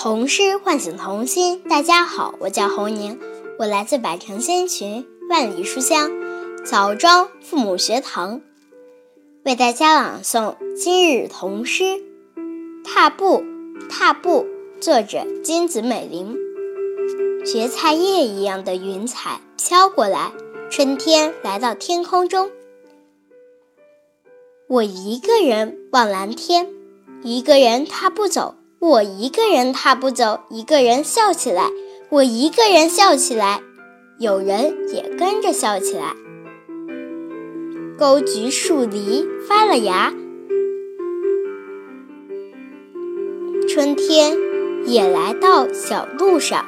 童诗唤醒童心。大家好，我叫侯宁，我来自百城千群，万里书香枣庄父母学堂，为大家朗诵今日童诗《踏步踏步》，作者金子美玲。蕨菜叶一样的云彩飘过来，春天来到天空中。我一个人望蓝天，一个人踏步走。我一个人踏步走，一个人笑起来。我一个人笑起来，有人也跟着笑起来。沟菊树梨发了芽，春天也来到小路上。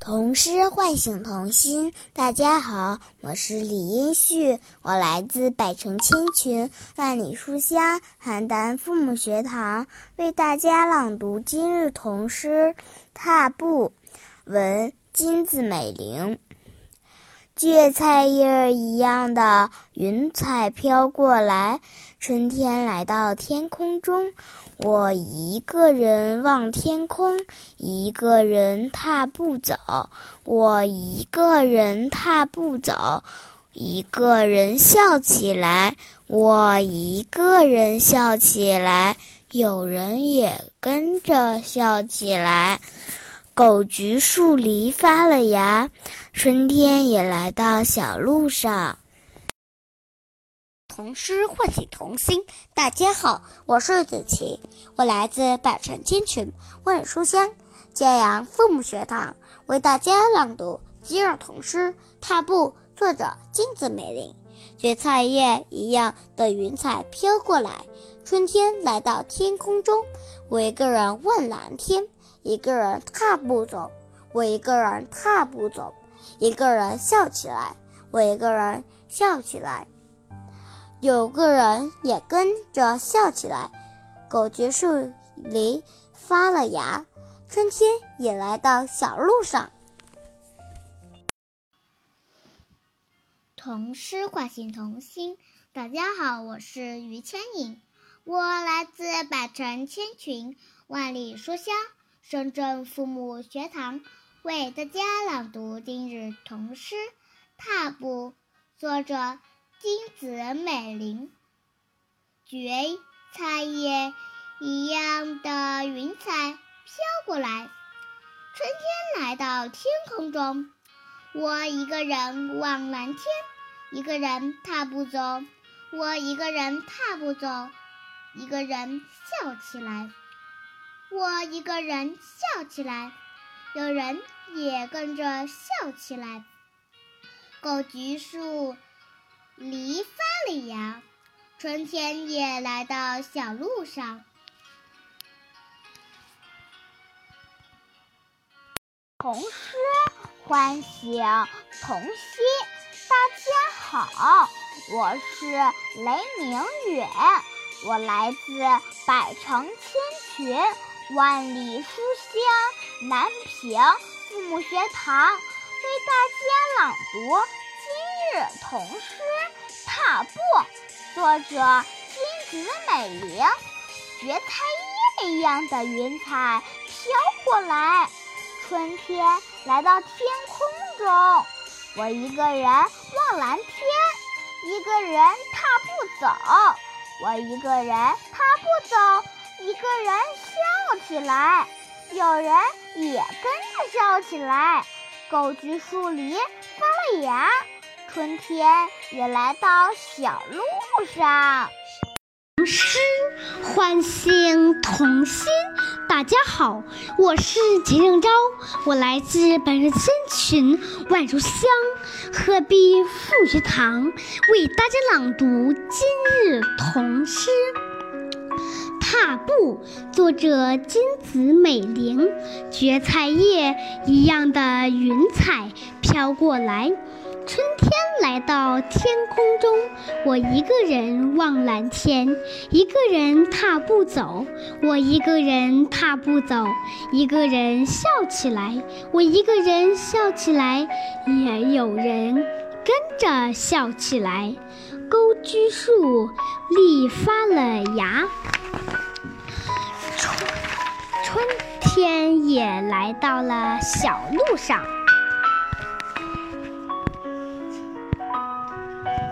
童诗唤醒童心。大家好，我是李英旭，我来自百城千群、万里书香邯郸父母学堂，为大家朗读今日童诗《踏步》。文金子美玲。芥菜叶儿一样的云彩飘过来，春天来到天空中。我一个人望天空，一个人踏步走。我一个人踏步走，一个人笑起来。我一个人笑起来，有人也跟着笑起来。狗菊树梨发了芽，春天也来到小路上。童诗唤醒童心。大家好，我是子琪，我来自百城千群万书香揭阳父母学堂，为大家朗读今日童诗《踏步》，作者金子美玲。蕨菜叶一样的云彩飘过来，春天来到天空中。我一个人问蓝天，一个人踏步走。我一个人踏步走，一个人笑起来。我一个人笑起来。有个人也跟着笑起来，狗蕨树梨发了芽，春天也来到小路上。童诗唤醒童心，大家好，我是于千影，我来自百城千群，万里书香深圳父母学堂，为大家朗读今日童诗《踏步》，作者。金子美玲，蕨菜叶一样的云彩飘过来，春天来到天空中。我一个人望蓝天，一个人踏步走。我一个人踏步走，一个人笑起来。我一个人笑起来，有人也跟着笑起来。狗菊树。梨发了芽，春天也来到小路上。童诗唤醒童心，大家好，我是雷明远，我来自百城千群、万里书香南平父母学堂，为大家朗读。今日童诗《踏步》，作者金子美玲。蕨菜叶一样的云彩飘过来，春天来到天空中。我一个人望蓝天，一个人踏步走。我一个人踏步走，一个人笑起来。有人也跟着笑起来。狗菊树梨发了芽。春天也来到小路上。童诗唤醒童心。大家好，我是钱正昭，我来自百城千群万书香鹤壁复学堂，为大家朗读今日童诗《踏步》，作者金子美玲。蕨菜叶一样的云彩飘过来。春天来到天空中，我一个人望蓝天，一个人踏步走。我一个人踏步走，一个人笑起来。我一个人笑起来，也有人跟着笑起来。钩居树立发了芽。也来到了小路上。